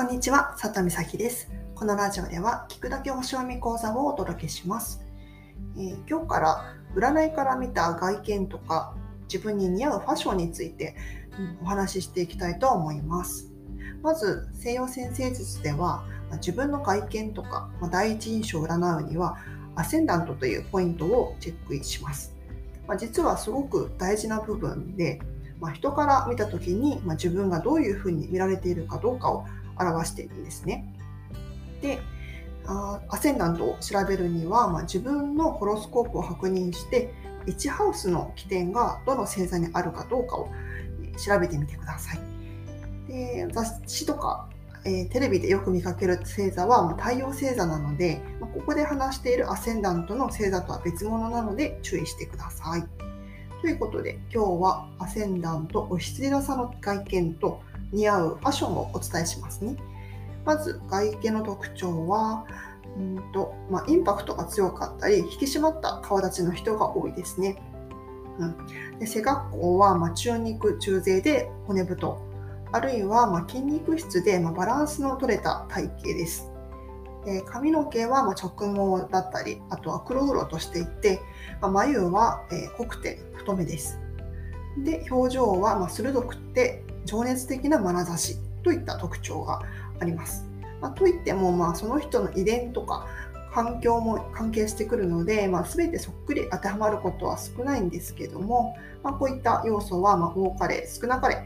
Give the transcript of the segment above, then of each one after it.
こんにちは、佐藤美咲です。このラジオでは、聞くだけ星読み講座をお届けします。えー、今日から占いから見た外見とか、自分に似合うファッションについて、うん、お話ししていきたいと思います。まず、西洋先生術では、自分の外見とか、ま第一印象を占うには、アセンダントというポイントをチェックします。まあ、実はすごく大事な部分で、まあ、人から見た時に、まあ、自分がどういうふうに見られているかどうかを表しているんですね。でアセンダントを調べるには、まあ、自分のホロスコープを確認して1ハウスの起点がどの星座にあるかどうかを調べてみてください。で雑誌とか、えー、テレビでよく見かける星座は、ま太陽星座なので、まあ、ここで話しているアセンダントの星座とは別物なので注意してください。ということで今日はアセンダントお羊座の外見と似合うファッションをお伝えしますね。まず外見の特徴は、うんとまあ、インパクトが強かったり引き締まった顔立ちの人が多いですね。うん、で背格好は、まあ、中肉中背で骨太あるいは、まあ、筋肉質で、まあ、バランスの取れた体型です。で髪の毛はま直毛だったりあとは黒々としていて、まあ、眉は、え濃くて太めです。で表情はま鋭くて情熱的な眼差しといった特徴があります。まあ、といっても、まあ、その人の遺伝とか環境も関係してくるので、まあ、全てそっくり当てはまることは少ないんですけども、まあ、こういった要素は、ま多かれ少なかれ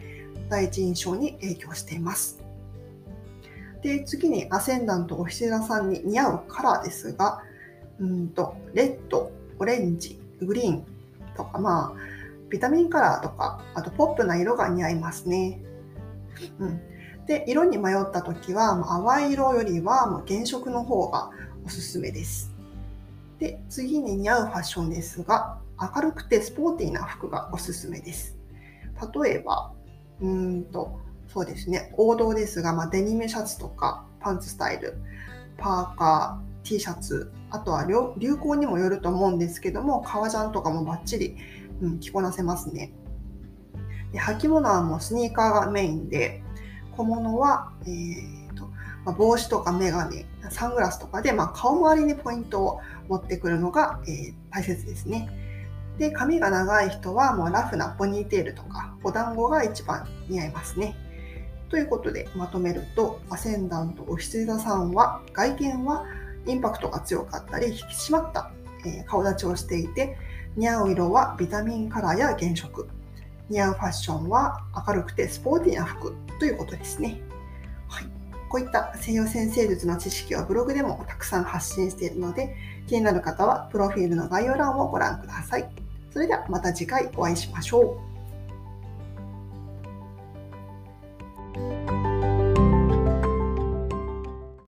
第一印象に影響しています。で次にアセンダントおひ座さんに似合うカラーですがうんとレッドオレンジグリーンとかまあビタミンカラーとかあとポップな色が似合いますね。うん、で色に迷った時は淡い色よりは原色の方がおすすめです。で次に似合うファッションですが明るくてスポーティーな服がおすすめです。例えばうんとそうですね王道ですが、まあ、デニムシャツとかパンツスタイルパーカー T シャツあとは流行にもよると思うんですけども革ジャンとかもバッチリ、うん、着こなせますね。で履物はもうスニーカーがメインで小物は、えーとまあ、帽子とかメガネサングラスとかで、まあ、顔周りにポイントを持ってくるのが、えー、大切ですね。で髪が長い人はもうラフなポニーテールとかお団子が一番似合いますね。ということでまとめるとアセンダントお羊座さんは外見はインパクトが強かったり引き締まった、え顔立ちをしていて似合う色はビタミンカラーや原色。似合うファッションは明るくてスポーティーな服ということですね、はい、こういった西洋先生術の知識はブログでもたくさん発信しているので気になる方はプロフィールの概要欄をご覧ください。それではまた次回お会いしましょう。